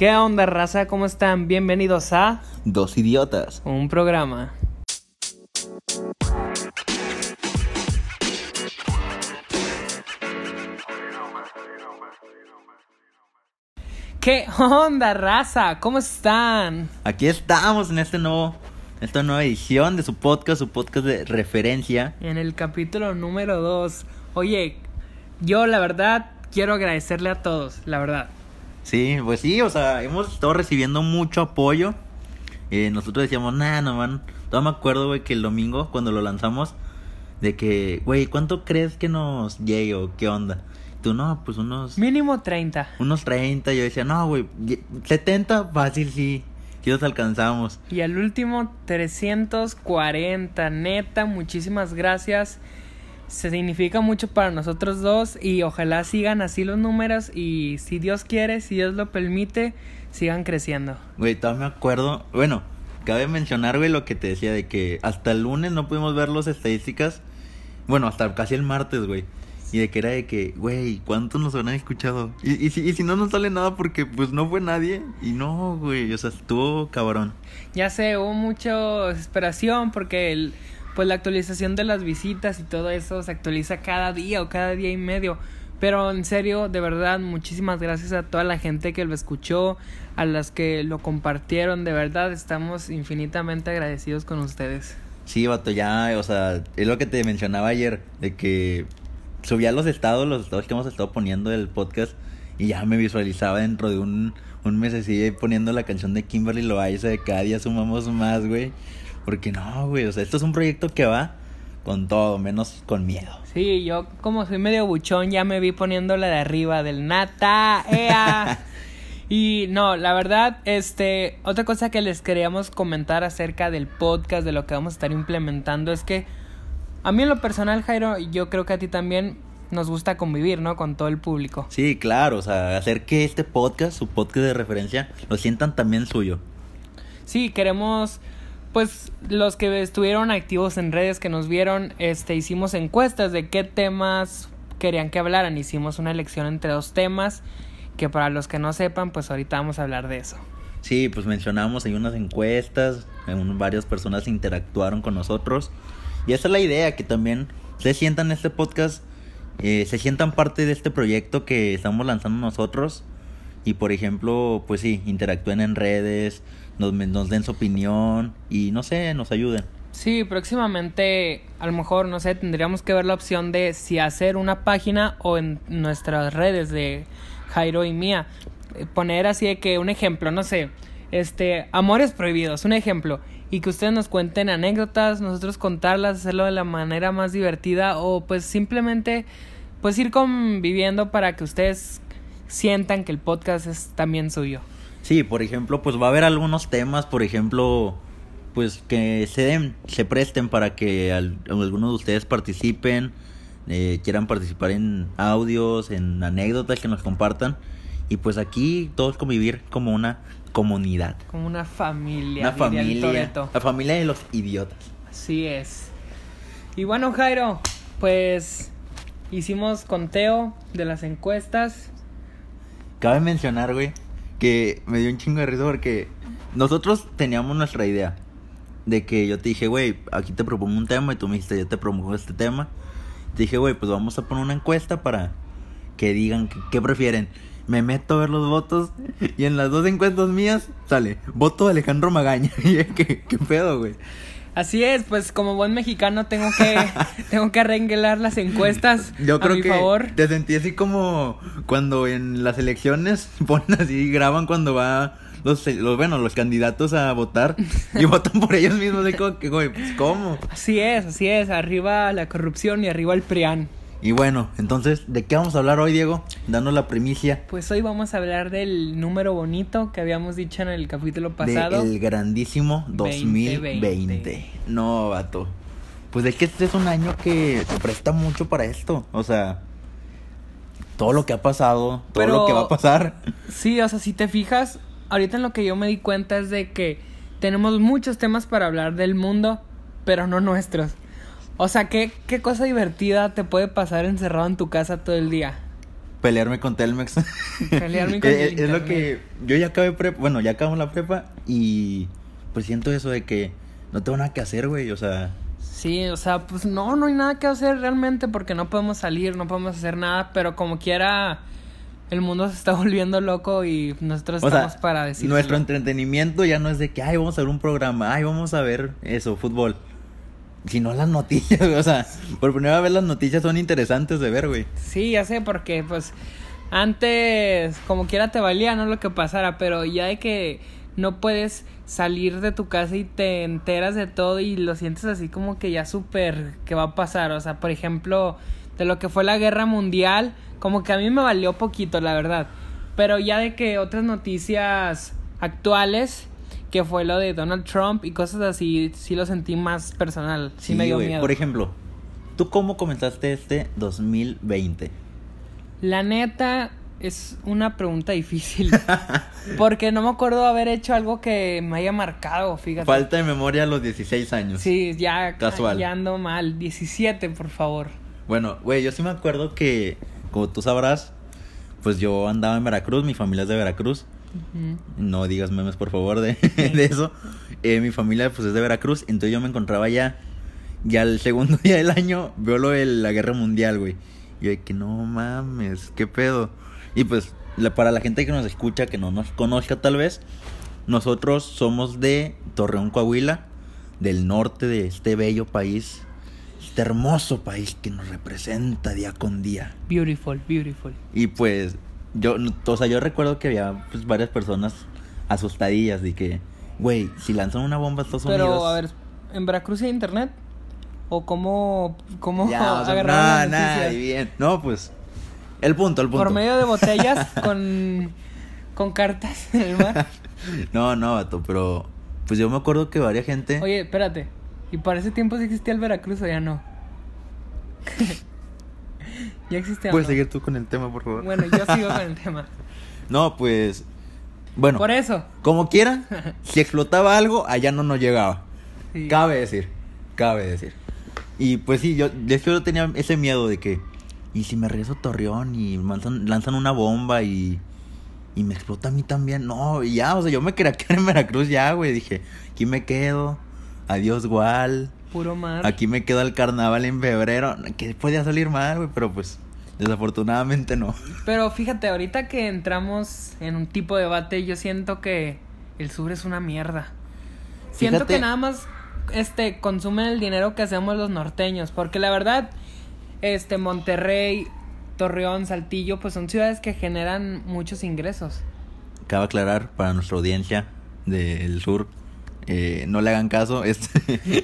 ¿Qué onda, raza? ¿Cómo están? Bienvenidos a Dos idiotas. un programa. ¿Qué onda, raza? ¿Cómo están? Aquí estamos en este nuevo, esta nueva edición de su podcast, su podcast de referencia. En el capítulo número 2. Oye, yo la verdad quiero agradecerle a todos, la verdad. Sí, pues sí, o sea, hemos estado recibiendo mucho apoyo. Eh, nosotros decíamos, nah, no man. Todavía me acuerdo, güey, que el domingo, cuando lo lanzamos, de que, güey, ¿cuánto crees que nos llegue o qué onda? Tú, no, pues unos, Mínimo 30. unos 30. Yo decía, no, güey, 70 fácil, sí. Sí los alcanzamos. Y al último, 340. Neta, muchísimas gracias. Se significa mucho para nosotros dos y ojalá sigan así los números y si Dios quiere, si Dios lo permite, sigan creciendo. Güey, todavía me acuerdo. Bueno, cabe mencionar, güey, lo que te decía de que hasta el lunes no pudimos ver las estadísticas. Bueno, hasta casi el martes, güey. Y de que era de que, güey, ¿cuántos nos habrán escuchado? Y, y, si, y si no nos sale nada porque pues no fue nadie. Y no, güey, o sea, estuvo cabrón. Ya sé, hubo mucha desesperación porque el, pues la actualización de las visitas y todo eso se actualiza cada día o cada día y medio. Pero en serio, de verdad, muchísimas gracias a toda la gente que lo escuchó, a las que lo compartieron, de verdad, estamos infinitamente agradecidos con ustedes. Sí, vato, ya, o sea, es lo que te mencionaba ayer, de que subía los estados, los estados que hemos estado poniendo del podcast, y ya me visualizaba dentro de un, un mes así poniendo la canción de Kimberly Loaiza de cada día sumamos más, güey. Porque no, güey, o sea, esto es un proyecto que va con todo, menos con miedo. Sí, yo como soy medio buchón ya me vi poniendo la de arriba del nata, ea. y no, la verdad, este, otra cosa que les queríamos comentar acerca del podcast, de lo que vamos a estar implementando, es que a mí en lo personal, Jairo, yo creo que a ti también nos gusta convivir, ¿no? Con todo el público. Sí, claro, o sea, hacer que este podcast, su podcast de referencia, lo sientan también suyo. Sí, queremos pues los que estuvieron activos en redes que nos vieron, este hicimos encuestas de qué temas querían que hablaran, hicimos una elección entre dos temas que para los que no sepan, pues ahorita vamos a hablar de eso. Sí, pues mencionamos hay unas encuestas, en varias personas interactuaron con nosotros. Y esa es la idea que también se sientan en este podcast, eh, se sientan parte de este proyecto que estamos lanzando nosotros y por ejemplo, pues sí, interactúen en redes, nos, nos den su opinión y no sé, nos ayuden. Sí, próximamente a lo mejor, no sé, tendríamos que ver la opción de si hacer una página o en nuestras redes de Jairo y Mía. Eh, Poner así de que un ejemplo, no sé, este, Amores Prohibidos, un ejemplo. Y que ustedes nos cuenten anécdotas, nosotros contarlas, hacerlo de la manera más divertida o pues simplemente pues ir conviviendo para que ustedes sientan que el podcast es también suyo. Sí, por ejemplo, pues va a haber algunos temas, por ejemplo, pues que se den, se presten para que al, algunos de ustedes participen, eh, quieran participar en audios, en anécdotas que nos compartan. Y pues aquí todos convivir como una comunidad. Como una familia. Una familia. La familia de los idiotas. Así es. Y bueno, Jairo, pues hicimos conteo de las encuestas. Cabe mencionar, güey, que me dio un chingo de risa porque nosotros teníamos nuestra idea. De que yo te dije, güey, aquí te propongo un tema y tú me dijiste, yo te propongo este tema. Te dije, güey, pues vamos a poner una encuesta para que digan qué prefieren. Me meto a ver los votos y en las dos encuestas mías sale voto de Alejandro Magaña. Y ¿qué, qué pedo, güey? Así es, pues como buen mexicano tengo que tengo que arreglar las encuestas Yo a creo mi que favor. te sentí así como cuando en las elecciones ponen así, graban cuando va los, los bueno, los candidatos a votar y votan por ellos mismos. De como que, güey, pues cómo. Así es, así es, arriba la corrupción y arriba el PRIAN. Y bueno, entonces, ¿de qué vamos a hablar hoy, Diego? Danos la primicia Pues hoy vamos a hablar del número bonito que habíamos dicho en el capítulo pasado. del grandísimo 2020. 2020. No, vato. Pues es que este es un año que se presta mucho para esto. O sea, todo lo que ha pasado, todo Pero- lo que va a pasar. Sí, o sea, si te fijas, ahorita en lo que yo me di cuenta es de que tenemos muchos temas para hablar del mundo, pero no nuestros. O sea, ¿qué, qué cosa divertida te puede pasar encerrado en tu casa todo el día? pelearme con Telmex. Pelearme con el es lo que yo ya acabé prepa, bueno, ya acabamos la prepa y pues siento eso de que no tengo nada que hacer, güey, o sea, Sí, o sea, pues no, no hay nada que hacer realmente porque no podemos salir, no podemos hacer nada, pero como quiera, el mundo se está volviendo loco y nosotros o estamos sea, para decir. nuestro entretenimiento ya no es de que, ay, vamos a ver un programa, ay, vamos a ver eso, fútbol. Sino las noticias, o sea, por primera vez las noticias son interesantes de ver, güey. Sí, ya sé, porque pues antes como quiera te valía, ¿no? Lo que pasara, pero ya de que no puedes salir de tu casa y te enteras de todo y lo sientes así como que ya súper que va a pasar. O sea, por ejemplo, de lo que fue la guerra mundial, como que a mí me valió poquito, la verdad. Pero ya de que otras noticias actuales, que fue lo de Donald Trump y cosas así, sí lo sentí más personal. Sí, me dio miedo. Por ejemplo, ¿tú cómo comenzaste este 2020? La neta es una pregunta difícil. porque no me acuerdo haber hecho algo que me haya marcado, fíjate. Falta de memoria a los 16 años. Sí, ya, Casual. ya ando mal. 17, por favor. Bueno, güey, yo sí me acuerdo que, como tú sabrás, pues yo andaba en Veracruz, mi familia es de Veracruz. No digas memes, por favor, de, de eso. Eh, mi familia, pues, es de Veracruz. Entonces yo me encontraba allá. Y al segundo día del año veo lo de la guerra mundial, güey. Y yo de que no mames, qué pedo. Y pues, la- para la gente que nos escucha, que no nos conozca tal vez, nosotros somos de Torreón, Coahuila, del norte de este bello país, este hermoso país que nos representa día con día. Beautiful, beautiful. Y pues, yo, o sea, yo recuerdo que había pues, varias personas asustadillas de que, güey, si lanzan una bomba a Estados Pero, Unidos. a ver, ¿en Veracruz hay internet? ¿O cómo, cómo ya, o sea, agarraron nada, bien. No, pues, el punto, el punto. Por medio de botellas con, con cartas en el mar. no, no, vato, pero, pues yo me acuerdo que varias gente. Oye, espérate. ¿Y para ese tiempo sí existía el Veracruz o ya no? ya existía. o Puedes no? seguir tú con el tema, por favor. Bueno, yo sigo con el tema. No, pues, bueno, Por eso. como quiera, si explotaba algo, allá no nos llegaba. Sí. Cabe decir, cabe decir. Y pues sí, yo de hecho yo tenía ese miedo de que, ¿y si me regreso a Torreón y lanzan, lanzan una bomba y, y me explota a mí también? No, y ya, o sea, yo me quería quedar en Veracruz ya, güey. Dije, aquí me quedo, adiós, igual. Puro mar. Aquí me quedo al carnaval en febrero. Que podía salir mal, güey, pero pues desafortunadamente no. Pero fíjate, ahorita que entramos en un tipo de debate, yo siento que el sur es una mierda. Siento Fíjate- que nada más este consumen el dinero que hacemos los norteños, porque la verdad este Monterrey, Torreón, Saltillo, pues son ciudades que generan muchos ingresos. Cabe aclarar para nuestra audiencia del sur, eh, no le hagan caso. Esto,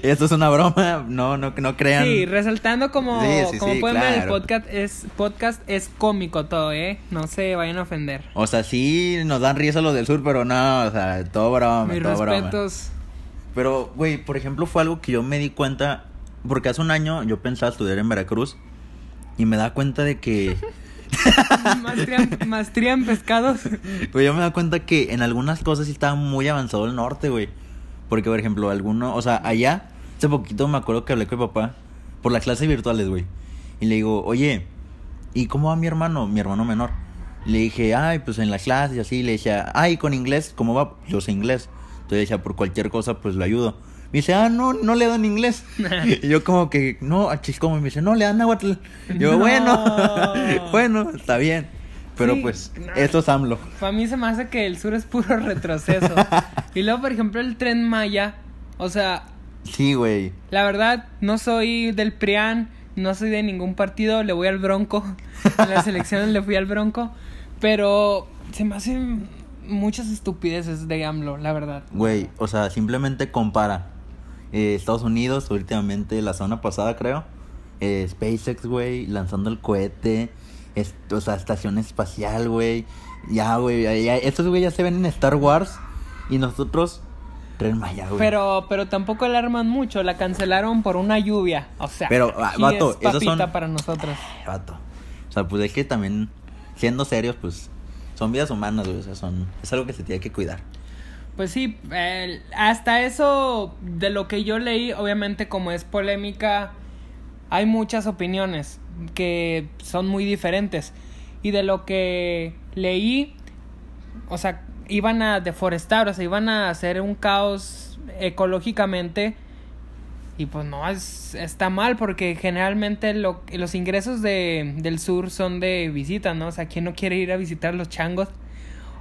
esto es una broma, no, no, no crean. Sí, resaltando como, Sí, sí, como sí, pueden ver, el podcast es, podcast es cómico todo, ¿eh? No se vayan a ofender. O sea, sí nos dan risa los del sur, pero no, o sea, todo broma, Mis todo broma. respetos. Pero, güey, por ejemplo, fue algo que yo me di cuenta, porque hace un año yo pensaba estudiar en Veracruz y me da cuenta de que, Maestría, en- maestría en pescados. güey, yo me da cuenta que en algunas cosas sí estaba muy avanzado el norte, güey. Porque, por ejemplo, alguno, o sea, allá, hace poquito me acuerdo que hablé con mi papá por las clases virtuales, güey. Y le digo, oye, ¿y cómo va mi hermano? Mi hermano menor. Le dije, ay, pues en la clase y así. Le decía, ay, con inglés, ¿cómo va? Yo sé inglés. Entonces decía, por cualquier cosa, pues lo ayudo. Me dice, ah, no, no le dan inglés. y yo como que, no, achis, como. Y me dice, no, le dan náhuatl. Yo, No. bueno, bueno, está bien. Pero Sí, pues, no. esto es AMLO. Para mí se me hace que el sur es puro retroceso. y luego, por ejemplo, el tren Maya. O sea, Sí, güey. la verdad, no soy del PRIAN, no soy de ningún partido, le voy al Bronco. En las elecciones le fui al Bronco. Pero se me hacen muchas estupideces de AMLO, la verdad. Güey, o sea, simplemente compara. eh, Estados Unidos, últimamente, la semana pasada creo. eh, SpaceX, güey, lanzando el cohete. Es- o sea, estación espacial, güey. Ya, güey, ya, ya- estos güey ya se ven en Star Wars. Y nosotros, Tren Maya, güey. Pero, pero tampoco alarman mucho, la cancelaron por una lluvia. O sea, Pero, ah, vato, es esos son- para nosotros. Ay, vato. O sea, pues es que también, siendo serios, pues, son vidas humanas, güey. O sea, son, es algo que se tiene que cuidar. Pues sí, hasta eso de lo que yo leí, obviamente como es polémica, hay muchas opiniones que son muy diferentes. Y de lo que leí, o sea, iban a deforestar, o sea, iban a hacer un caos ecológicamente. Y pues no, es, está mal porque generalmente lo, los ingresos de, del sur son de visita, ¿no? O sea, ¿quién no quiere ir a visitar los changos?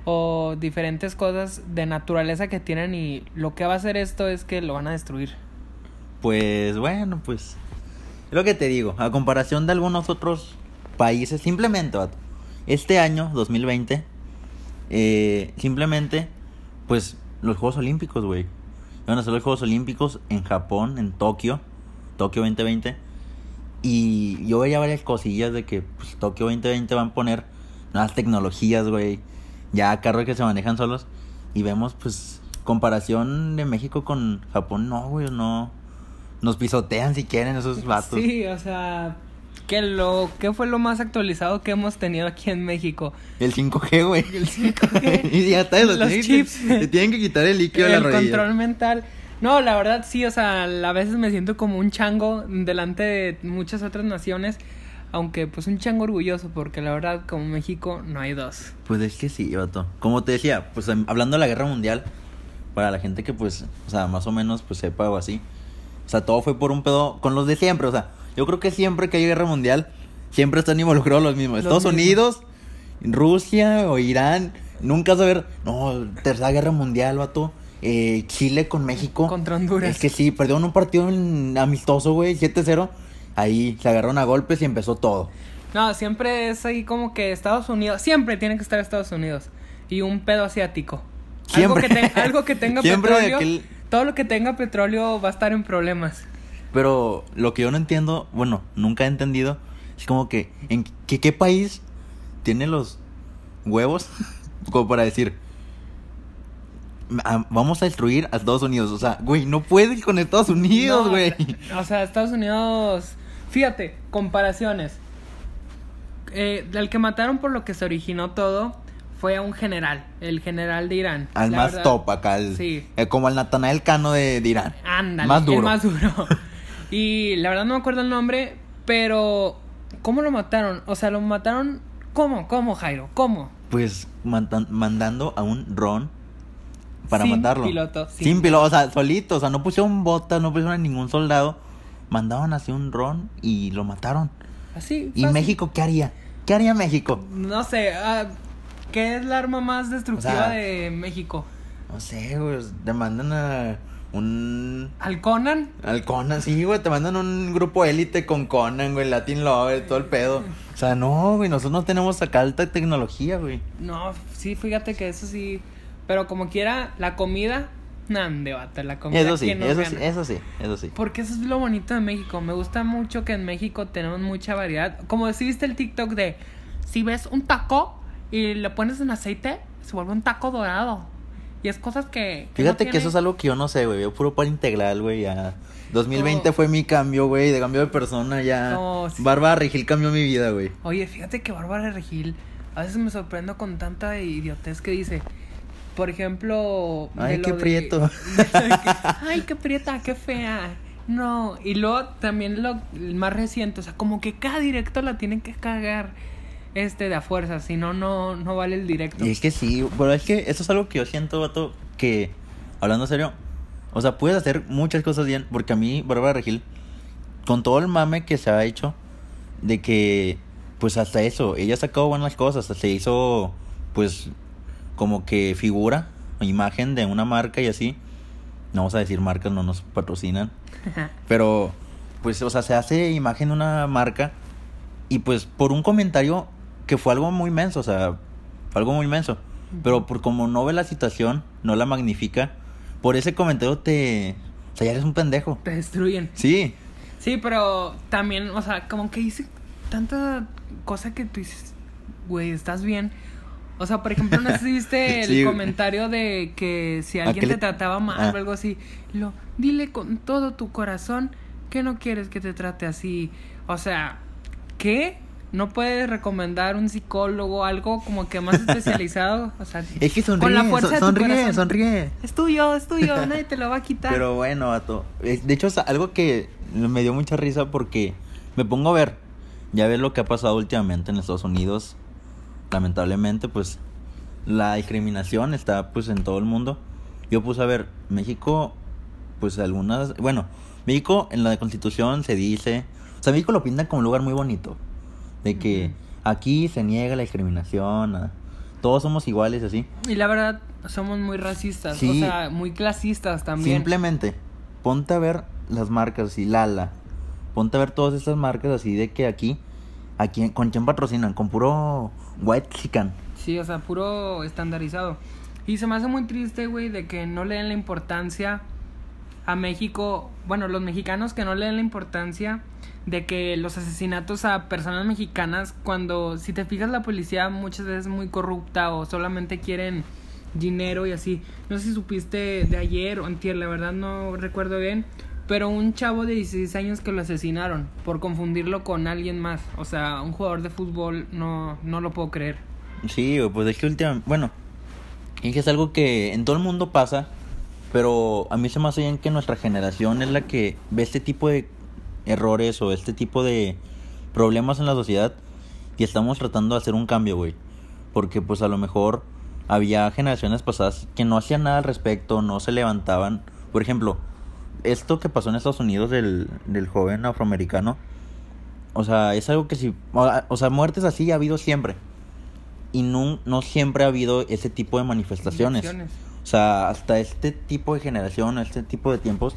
O diferentes cosas de naturaleza que tienen y lo que va a hacer esto es que lo van a destruir. Pues bueno, pues es lo que te digo, a comparación de algunos otros países, simplemente, este año, 2020, eh, simplemente, pues los Juegos Olímpicos, güey. Van a ser los Juegos Olímpicos en Japón, en Tokio, Tokio 2020. Y yo veía varias cosillas de que pues, Tokio 2020 van a poner nuevas tecnologías, güey. Ya carros que se manejan solos. Y vemos, pues, comparación de México con Japón, no, güey, no. Nos pisotean si quieren esos vatos. Sí, o sea, ¿qué, lo, ¿qué fue lo más actualizado que hemos tenido aquí en México? El 5G, güey. El 5G. y ya está, los, Los chips. Te tienen que quitar el líquido de la el rodilla. control mental. No, la verdad sí, o sea, a veces me siento como un chango delante de muchas otras naciones, aunque pues un chango orgulloso, porque la verdad como México no hay dos. Pues es que sí, vato. Como te decía, pues em, hablando de la guerra mundial, para la gente que pues, o sea, más o menos pues sepa o así. O sea, todo fue por un pedo con los de siempre, o sea, yo creo que siempre que hay guerra mundial, siempre están involucrados los mismos. Los Estados mismos. Unidos, Rusia o Irán, nunca saber, no, tercera guerra mundial, vato. Eh, Chile con México. Contra Honduras. Es que sí, perdieron un partido en- amistoso, güey, 7-0. Ahí se agarraron a golpes y empezó todo. No, siempre es ahí como que Estados Unidos, siempre tiene que estar Estados Unidos y un pedo asiático. Algo que, te- algo que tenga Siempre de petróleo, aquel- todo lo que tenga petróleo va a estar en problemas. Pero lo que yo no entiendo, bueno, nunca he entendido, es como que, ¿en qué, qué país tiene los huevos como para decir, "Ah, vamos a destruir a Estados Unidos? O sea, güey, no puedes con Estados Unidos, No, güey. O sea, Estados Unidos. Fíjate, comparaciones. Eh, el que mataron por lo que se originó todo fue a un general, el general de Irán. Al más verdad- top acá, el- Sí. eh, como el Natanael Cano de, de Irán. Ándale, Más duro. el más duro. y la verdad no me acuerdo el nombre, pero ¿cómo lo mataron? O sea, lo mataron ¿cómo? ¿Cómo, Jairo? ¿Cómo? Pues mandan- mandando a un Ron para Sin matarlo. piloto, sin- Sin piloto, o sea, solito, o sea, no pusieron botas, no pusieron a ningún soldado. Mandaban así un Ron y lo mataron. Así. ¿Y. México qué haría? ¿Qué haría México? No sé, ah, ¿qué es la arma más destructiva O sea- de México? No sé, güey, te mandan a un... ¿Al Conan? Al Conan, sí, güey, te mandan un grupo élite con Conan, güey, Latin Lover, todo el pedo. O sea, no, güey, nosotros no tenemos acá alta tecnología, güey. No, sí, fíjate que eso sí. Pero como quiera, la comida, nan, debate, la comida. Eso sí, ¿quién nos eso gana? sí, eso sí, eso sí. Porque eso es lo bonito de México. Me gusta mucho que en México tenemos mucha variedad. Como si viste el TikTok de si ves un taco y le pones en aceite, se vuelve un taco dorado. Y es cosas que. que no Fíjate que eso es algo que yo no sé, güey. Yo puro pan integral, güey, ya. 2020 No. fue mi cambio, güey, de cambio de persona, ya. No, sí. Bárbara Regil cambió mi vida, güey. Oye, fíjate que Bárbara Regil, a veces me sorprendo con tanta idiotez que dice. Por ejemplo. Ay, qué de- prieto. de que, Ay, qué prieta, qué fea. No, y luego también lo el más reciente, o sea, como que cada directo la tienen que cagar este de a fuerza, si no, no, no vale el directo. Y es que sí, pero es que eso es algo que yo siento, vato, que, hablando serio, o sea, puedes hacer muchas cosas bien, porque a mí, Bárbara Regil, con todo el mame que se ha hecho, de que, pues hasta eso, ella sacado buenas cosas, se hizo, pues, como que figura, imagen de una marca y así. No vamos a decir marcas, no nos patrocinan. Pero, pues, o sea, se hace imagen de una marca y pues por un comentario que fue algo muy menso, o sea, fue algo muy menso. Pero por como no ve la situación, no la magnifica, por ese comentario te... O sea, ya eres un pendejo. Te destruyen. Sí, Sí, pero también, o sea, como que dice tanta cosa que tú dices, güey, ¿estás bien? O sea, por ejemplo, no sé si viste el Sí. comentario de que si alguien te trataba mal Ah. o algo así, lo, dile con todo tu corazón que no quieres que te trate así. O sea, ¿qué? ¿No puedes recomendar un psicólogo, algo como que más especializado? O sea, es que sonríe, con la fuerza son- de tu sonríe, corazón. sonríe. Es tuyo, es tuyo, nadie te lo va a quitar. Pero bueno, vato. De hecho, es algo que me dio mucha risa porque me pongo a ver. Ya ves lo que ha pasado últimamente en Estados Unidos. lamentablemente, pues la discriminación está pues en todo el mundo. Yo puse a ver, México, pues algunas, bueno, México en la constitución se dice, o sea, México lo pinta como un lugar muy bonito, de que aquí se niega la discriminación, a- todos somos iguales así. Y la verdad, somos muy racistas, Sí. o sea, muy clasistas también. Simplemente, ponte a ver las marcas así, Lala, ponte a ver todas estas marcas así de que aquí, aquí, ¿con quién patrocinan? Con puro white chicken. Sí, o sea, puro estandarizado. Y se me hace muy triste, güey, de que no le den la importancia a México, bueno, los mexicanos que no le den la importancia de que los asesinatos a personas mexicanas, cuando si te fijas la policía muchas veces es muy corrupta o solamente quieren dinero y así. No sé si supiste de ayer o antier, la verdad no recuerdo bien, pero un chavo de 16 años que lo asesinaron por confundirlo con alguien más. O sea, un jugador de fútbol no, no lo puedo creer. Sí, pues es que últimamente, bueno, es que es algo que en todo el mundo pasa, pero a mí se me hace bien que nuestra generación es la que ve este tipo de errores o este tipo de problemas en la sociedad y estamos tratando de hacer un cambio, güey. Porque pues a lo mejor había generaciones pasadas que no hacían nada al respecto, no se levantaban. Por ejemplo, esto que pasó en Estados Unidos del, del joven afroamericano, o sea, es algo que si, o sea, muertes así ha habido siempre y no, no siempre ha habido ese tipo de manifestaciones. O sea, hasta este tipo de generación, este tipo de tiempos,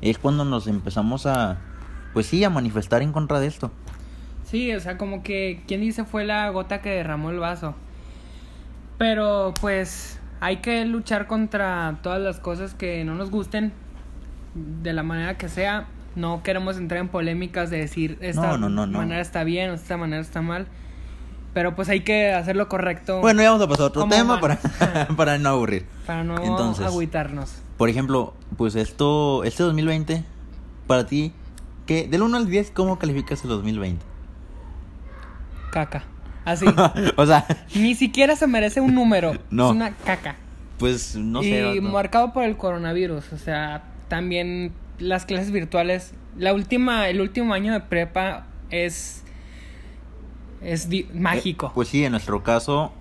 es cuando nos empezamos a, pues sí, a manifestar en contra de esto. Sí, o sea, como que, ¿quién dice fue la gota que derramó el vaso? Pero pues hay que luchar contra todas las cosas que no nos gusten, de la manera que sea. No queremos entrar en polémicas de decir esta No, no, no, manera está bien o esta manera está mal. Pero pues hay que hacer lo correcto Bueno, ya vamos a pasar a otro ¿Cómo tema para, para no aburrir. para no entonces- agüitarnos. Por ejemplo, pues esto, este 2020, para ti, ¿qué, del 1 al 10, ¿cómo calificas el 2020? Caca. Así. o sea, Ni siquiera se merece un número. No. Es una caca. pues no sé. y marcado por el coronavirus, o sea, también las clases virtuales. La última, el último año de prepa es es di- mágico. Eh, pues sí, en nuestro caso,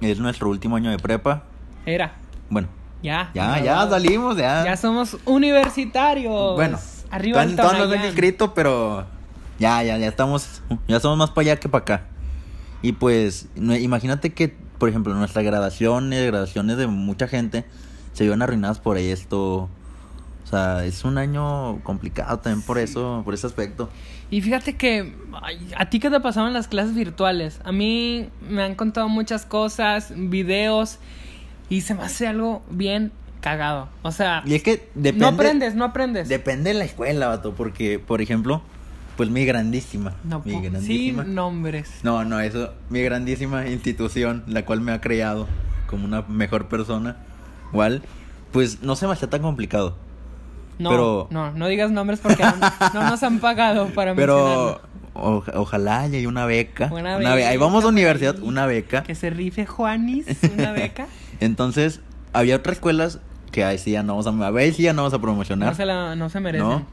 es nuestro último año de prepa. Era, Bueno, ya. ya, ya salimos, ya. Ya somos universitarios. Bueno, arriba todavía el todavía no han Tonayán. inscrito, pero ya, ya, ya estamos, ya somos más para allá que para acá. Y pues, imagínate que, por ejemplo, nuestras graduaciones, graduaciones de mucha gente se vieron arruinadas por esto. O sea, es un año complicado también por eso, por ese aspecto. Y fíjate que ay, a ti qué te pasaron las clases virtuales. A mí me han contado muchas cosas, videos y se me hace algo bien cagado. O sea, Y es que depende. no aprendes, no aprendes. Depende de la escuela, vato, porque, por ejemplo, pues mi grandísima. No, mi grandísima. sin nombres. No, no, eso, mi grandísima institución, la cual me ha creado como una mejor persona, igual, pues no se me hacía tan complicado. No, Pero- no, no digas nombres porque no, no nos han pagado para Pero o- ojalá haya una beca. Una Una be- Ahí vamos a beca, universidad, una beca. Que se rife Juanis, una beca. Entonces, había otras escuelas que ahí sí ya no vamos a, a ver, sí ya no vamos a promocionar. No se, la, no se merecen. ¿no?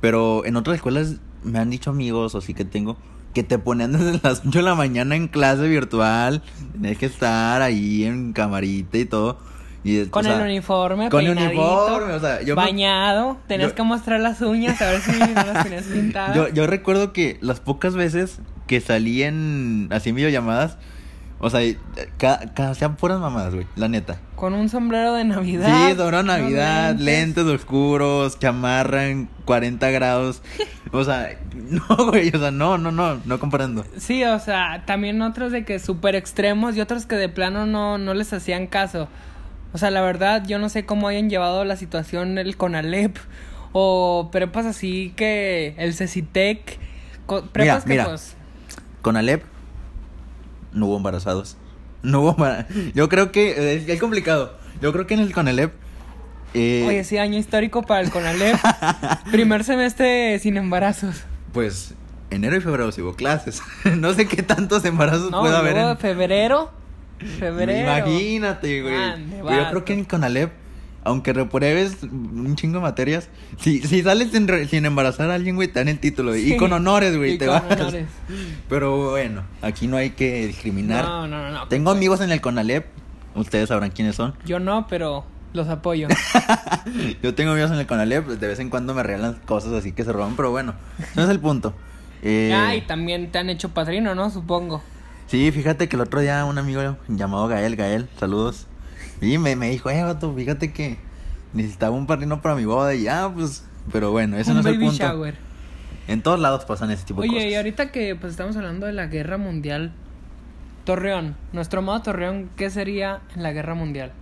Pero en otras escuelas me han dicho amigos, o sí que tengo, que te ponían desde las 8 de la mañana en clase virtual. Tienes que estar ahí en camarita y todo. Y, Con o sea, el uniforme, Con el uniforme, o sea, yo bañado, tenías yo- que mostrar las uñas a ver si no las tenías pintadas. Yo, yo recuerdo que las pocas veces que salí en así en videollamadas, o sea, ca, ca- hacían puras mamadas, güey, la neta. Con un sombrero de Navidad. Sí, sobre Navidad, lentes oscuros, chamarra en 40 grados. O sea, no, güey, o sea, no, no, no, no comparando. Sí, o sea, también otros de que súper extremos y otros que de plano no, no les hacían caso. O sea, la verdad, yo no sé cómo hayan llevado la situación el Conalep o prepas así que el Cecitec. Prepas que mira. pues. Con Alep no hubo embarazados. No hubo embara- Yo creo que es, es complicado. Yo creo que en el Conalep eh, Oye, sí, año histórico para el Conalep. Primer semestre sin embarazos. pues enero y febrero sí hubo clases. no sé qué tantos embarazos No, puede haber en febrero. Febrero. Imagínate, güey. Yo creo que en Conalep aunque repruebes un chingo de materias, si, si sales sin, re- sin embarazar a alguien, güey, te dan el título. Y con honores, güey, Y te con vas. honores. Pero bueno, aquí no hay que discriminar. No, no, no, no. Tengo amigos en el CONALEP, ustedes sabrán quiénes son. Yo no, pero los apoyo. Yo tengo amigos en el CONALEP, pues, de vez en cuando me regalan cosas así que se roban, pero bueno, no es el punto. Eh, Ah, y también te han hecho padrino, ¿no? Supongo. Sí, fíjate que el otro día un amigo llamado Gael, Gael, saludos. Y me, me dijo, eh, vato, fíjate que necesitaba un padrino para mi boda. Y ya, pues, pero bueno, ese Un no es el punto. shower. En todos lados pasan ese tipo de Oye, cosas. y ahorita que pues estamos hablando de la guerra mundial, Torreón, nuestro modo Torreón, ¿qué sería en la guerra mundial?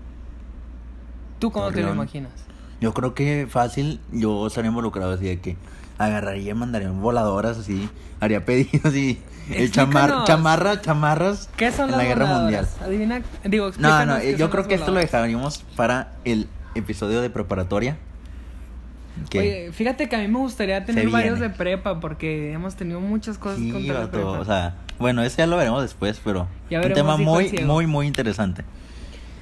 ¿Tú cómo te lo imaginas? Yo creo que fácil, yo estaría involucrado así de que agarraría mandaría voladoras así, haría pedidos y el chamar, chamarra, chamarras ¿Qué son en las la guerra voladoras? mundial. Adivina, digo, No, no, qué yo creo que esto lo dejaríamos para el episodio de preparatoria. Oye, fíjate que a mí me gustaría tener varios de prepa porque hemos tenido muchas cosas sí, contra la prepa. o sea, bueno, ese ya lo veremos después, pero Ya un tema muy, muy, muy interesante.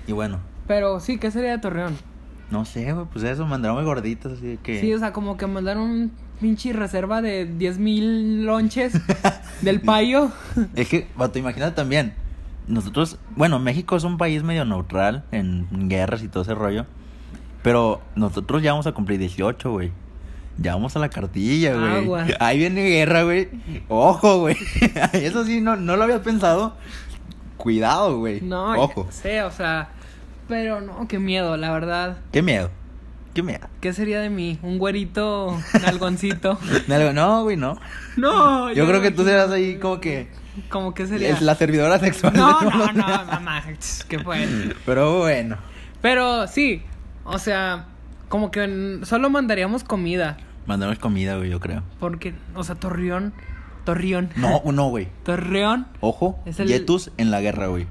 Y bueno, Pero sí, ¿qué sería de Torreón? no sé, güey, pues eso, mandaron gorditas así que... Sí, o sea, como que mandaron pinche reserva de 10 mil lonches del payo. Es que, vato, imagínate también. Nosotros, bueno, México es un país medio neutral en guerras y todo ese rollo. Pero nosotros ya vamos a cumplir 18, güey. Ya vamos a la cartilla, güey. Ahí viene guerra, güey. Ojo, güey. Eso sí, no, no lo había pensado. Cuidado, güey. No, Ojo. sé, o sea, pero no, qué miedo, la verdad. Qué miedo. Qué miedo. ¿Qué sería de mí? Un güerito nalgoncito. No, No, güey, no. no, Yo creo que tú serás ahí como que... Como que sería. Es la servidora sexual. No, de no, no, mamá, ¿qué fue? Pero bueno. Pero sí, o sea, como que solo mandaríamos comida, Mandamos comida, güey, yo creo. porque, o sea, Torreón, Torreón, No, no, güey. Torreón, Ojo, Es el- Yetus en la guerra, güey.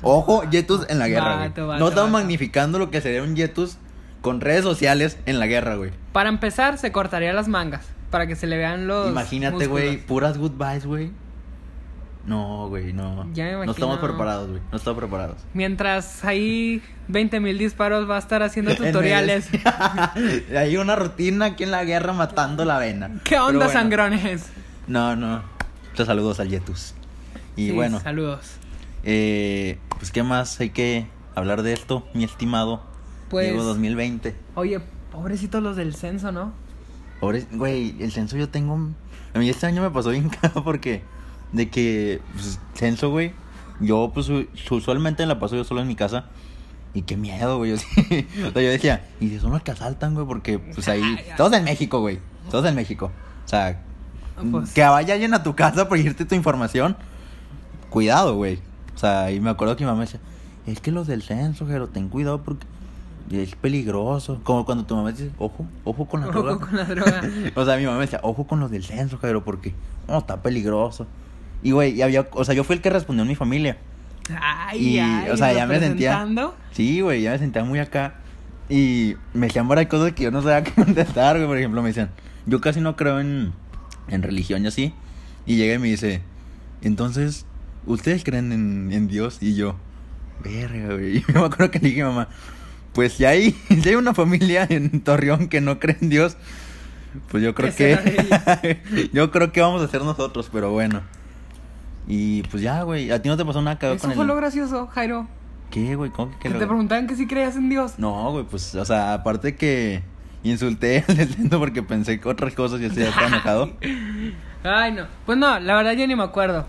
Ojo, Yetus en la guerra, güey. Vato, vato, No estamos magnificando lo que sería un Yetus con redes sociales en la guerra, güey. Para empezar, se cortaría las mangas, para que se le vean los Imagínate, güey, puras goodbyes, güey. No, güey, no. Ya me No imagino. estamos preparados, güey. No estamos preparados. Mientras ahí 20 mil disparos va a estar haciendo En tutoriales. Hay una rutina aquí en la guerra matando la vena. ¿Qué onda, bueno. sangrones? No, no. Muchos saludos al Yetus. Y Sí, bueno, Saludos. eh, pues, ¿qué más hay que hablar de esto, mi estimado? Pues- Diego 2020. Oye, pobrecitos los del censo, ¿no? Pobre, güey, el censo yo tengo. A mí este año me pasó bien caro porque. De que. Pues, censo, güey. Yo, pues, usualmente la paso yo solo en mi casa. Y qué miedo, güey. Yo, sí- o sea, yo decía, ¿y si son los que asaltan, güey? Porque, pues ahí. Todos en México, güey. Todos en México. O sea, Ah, pues. que vaya alguien a tu casa por irte tu información. Cuidado, güey. O sea, y me acuerdo que mi mamá decía, es que los del censo, pero ten cuidado porque es peligroso. Como cuando tu mamá dice, ojo, ojo con la Ojo droga. con la droga. o sea, mi mamá me decía, ojo con los del censo, pero porque no, está peligroso. Y, güey, y había, o sea, yo fui el que respondió en mi familia. Ay, Y, ay, o sea, ya me sentía-. Sí, güey, ya me sentía muy acá. Y me decían varias cosas que yo no sabía qué contestar, güey. Por ejemplo, me decían, yo casi no creo en, en religión y así. Y llega y me dice, entonces, ¿ustedes creen en, en Dios? Y yo, verga, güey. Y me acuerdo que le dije a mamá, pues si hay, si hay una familia en Torreón que no cree en Dios, pues yo creo ¿Qué que... yo creo que vamos a ser nosotros, pero bueno. Y pues ya, güey. ¿A ti no te pasó nada cagado Eso con el... fue lo gracioso, Jairo. ¿Qué, güey? ¿Cómo que, Que lo- te preguntaban que si creías en Dios. No, güey, pues, o sea, aparte que insulté al del centro porque pensé que otras cosas y así ya estaba enojado. Ay, no. Pues no, la verdad yo ni me acuerdo.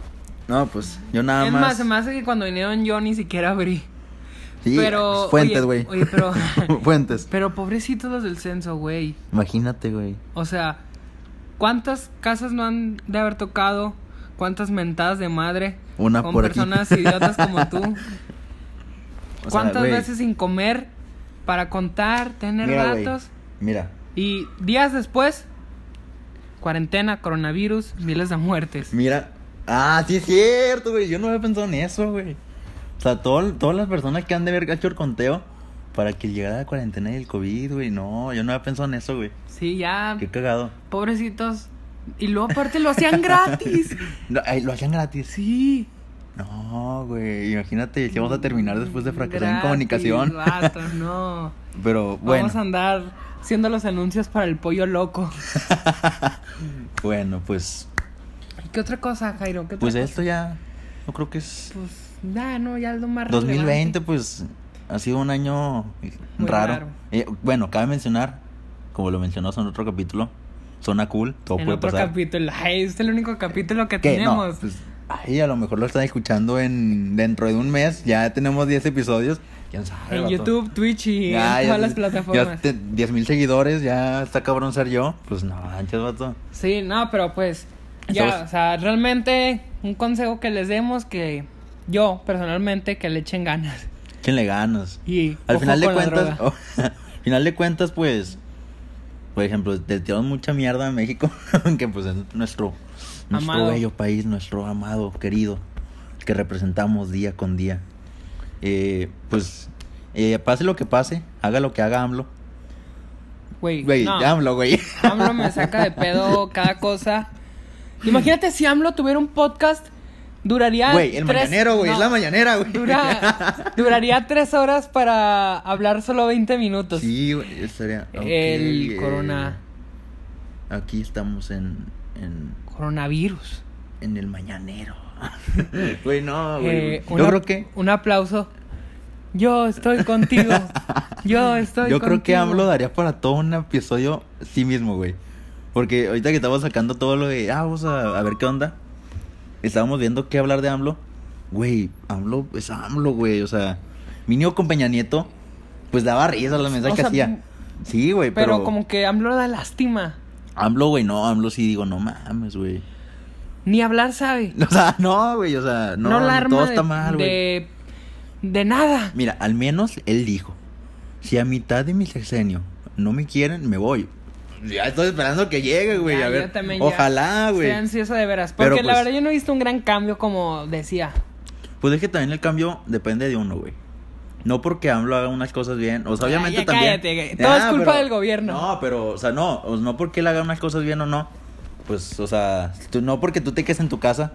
No, pues, yo nada es más. más, se me hace que cuando vinieron yo ni siquiera abrí. Sí, pero, fuentes, oye, güey. oye, pero- fuentes. Pero pobrecitos los del censo, güey. Imagínate, güey. O sea, ¿cuántas casas no han de haber tocado? ¿Cuántas mentadas de madre? Una con por aquí. personas idiotas como tú. O ¿Cuántas veces sin comer para contar, tener Mira, datos? Mira, Y días después, cuarentena, coronavirus, miles de muertes. mira. Ah, sí es cierto, güey. Yo no había pensado en eso, güey. O sea, todo- todas las personas que han de haber hecho el conteo para que llegara la cuarentena y el COVID, güey. No, yo no había pensado en eso, güey. Sí, ya, Qué cagado. pobrecitos. Y luego aparte lo hacían gratis. No, ay, lo hacían gratis. Sí. No, güey, imagínate si vamos a terminar después de fracasar en comunicación. vato, no. Pero bueno, Vamos a andar haciendo los anuncios para el pollo loco. bueno, pues ¿Y qué otra cosa, Jairo? ¿Qué otra pues cosa? esto ya no creo que es Pues, ya, no, ya algo más 2020 relevante. pues ha sido un año Muy raro. raro. Eh, bueno, cabe mencionar, como lo mencionamos en otro capítulo, zona cool, todo en puede otro pasar. capítulo. Ay, este es el único capítulo que ¿Qué? No, tenemos. pues, ay, a lo mejor lo están escuchando en dentro de un mes, ya tenemos 10 episodios, quién sabe. en. YouTube, Twitch y Ya, en ya todas las te- plataformas. Ya te- 10 mil seguidores, ya está cabrón ser yo. Pues no, manches, vato. Sí, no, pero pues ya, o sea, realmente un consejo que les demos que yo personalmente que le echen ganas. Échenle ganas. Y Al final de cuentas, al final de cuentas, pues, por ejemplo, te tiramos mucha mierda a México, que pues es nuestro, nuestro Amado. bello país, nuestro amado, querido, que representamos día con día. Eh, pues, eh, pase lo que pase, haga lo que haga AMLO. Güey, Güey, no, AMLO, güey. AMLO me saca de pedo cada cosa. Imagínate si AMLO tuviera un podcast, duraría. Güey, el tres- mañanero, güey, no, es la mañanera, güey. Dura, duraría tres horas para hablar solo 20 minutos. Sí, güey, estaría. ok, El eh, corona. Aquí estamos en, en, Coronavirus. en el mañanero. Güey, no, güey. Eh, Yo una- creo que. Un aplauso. Yo estoy contigo. Yo estoy Yo creo que contigo. AMLO daría para todo un episodio sí mismo, güey. Porque ahorita que estamos sacando todo lo de, ah, vamos a, a ver qué onda. Estábamos viendo qué hablar de AMLO. Güey, AMLO es AMLO, güey. O sea, mínimo con Peña Nieto, pues daba risa la mensaje O que hacía. Sí, güey, pero, Pero como que AMLO da lástima. AMLO, güey, no, AMLO sí digo, no mames, güey. Ni hablar sabe. O sea, no, güey, o sea, no, No, la arma todo de, está mal, güey. de, de nada. Mira, al menos él dijo, si a mitad de mi sexenio no me quieren, me voy. Ya estoy esperando que llegue, güey, Ya, a ver. también ya Ojalá, güey. Estoy ansioso de veras. Porque la pues- verdad yo no he visto un gran cambio como decía. Pues es que también el cambio depende de uno, güey. No porque AMLO haga unas cosas bien, o sea, obviamente ya también. cállate, güey. Todo es culpa del gobierno. No, pero, o sea, no, o no porque él haga unas cosas bien o no. Pues, o sea, tú, no porque tú te quedes en tu casa,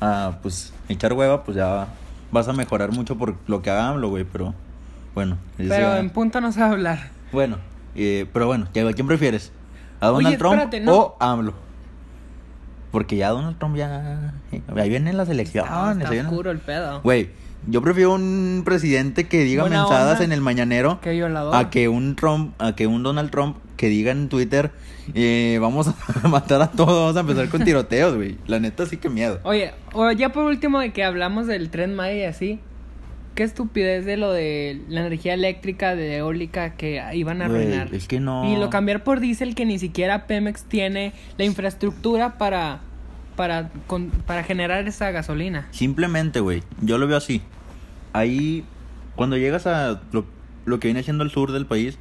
a, pues, echar hueva, pues ya vas a mejorar mucho por lo que haga AMLO, güey, pero, bueno. Pero ya- en punto no sabe hablar. Bueno, eh, pero bueno, ¿a quién prefieres? ¿A Donald Oye, Trump espérate, no. o a AMLO? Porque ya Donald Trump ya... Ahí vienen las elecciones. Está, está vienen- oscuro el pedo. Güey, yo prefiero un presidente que diga Buena mensadas onda. en el mañanero Qué violador. a que un Trump, a que un Donald Trump que diga en Twitter eh, vamos a matar a todos, vamos a empezar con tiroteos, güey. La neta sí que miedo. Oye, o ya por último de que hablamos del tren Maya y así. Qué estupidez de lo de la energía eléctrica de eólica que iban a arruinar. es que no. Y lo cambiar por diésel que ni siquiera Pemex tiene la infraestructura para para con- para generar esa gasolina. Simplemente, güey, yo lo veo así. Ahí, cuando llegas a lo, lo que viene siendo el sur del país,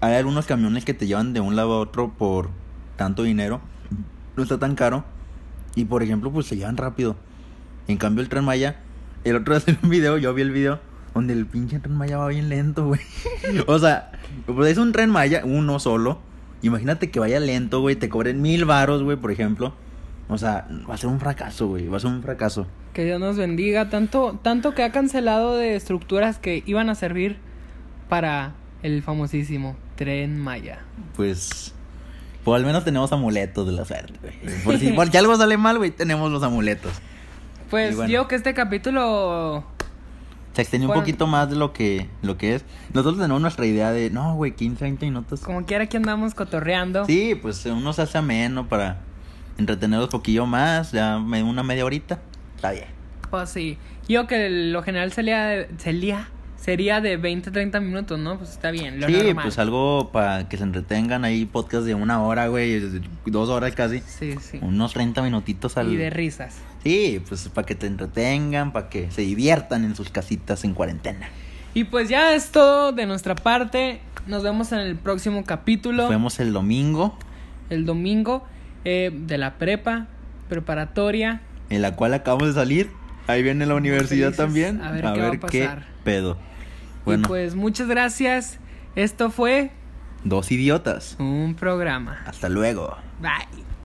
hay algunos camiones que te llevan de un lado a otro por tanto dinero. No está tan caro. Y por ejemplo, pues se llevan rápido. En cambio, el tren Maya, el otro día un video, yo vi el video donde el pinche tren Maya va bien lento, güey. o sea, pues es un tren Maya, uno solo. Imagínate que vaya lento, güey, te cobren mil varos, güey, por ejemplo. O sea, va a ser un fracaso, güey, va a ser un fracaso. Que Dios nos bendiga tanto tanto que ha cancelado de estructuras que iban a servir para el famosísimo tren Maya. Pues, pues al menos tenemos amuletos de la suerte, güey. Por si, por si algo sale mal, güey, tenemos los amuletos. Pues bueno. yo que este capítulo Se extendió un poquito más de lo que, lo que es. Nosotros tenemos nuestra idea de, no, güey, 15, 20 minutos. como quiera que andamos cotorreando. Sí, pues uno se hace ameno para entretenerlos poquillo más, ya me- una media horita. Está bien. Pues sí. Yo que lo general sería, sería, sería de 20 30 minutos, ¿no? Pues está bien, lo sí, normal. pues algo para que se entretengan ahí, podcast de una hora, güey, dos horas casi. Sí, sí. Unos 30 minutitos al... Y de risas. Sí, pues para que te entretengan, para que se diviertan en sus casitas en cuarentena. Y pues ya es todo de nuestra parte. Nos vemos en el próximo capítulo. Nos vemos el domingo, El domingo eh, de la prepa, preparatoria. en la cual acabamos de salir. Ahí viene la universidad también. A ver qué va a pasar. pedo. Y Bueno, pues muchas gracias. Esto fue dos idiotas. un programa. Hasta luego. Bye.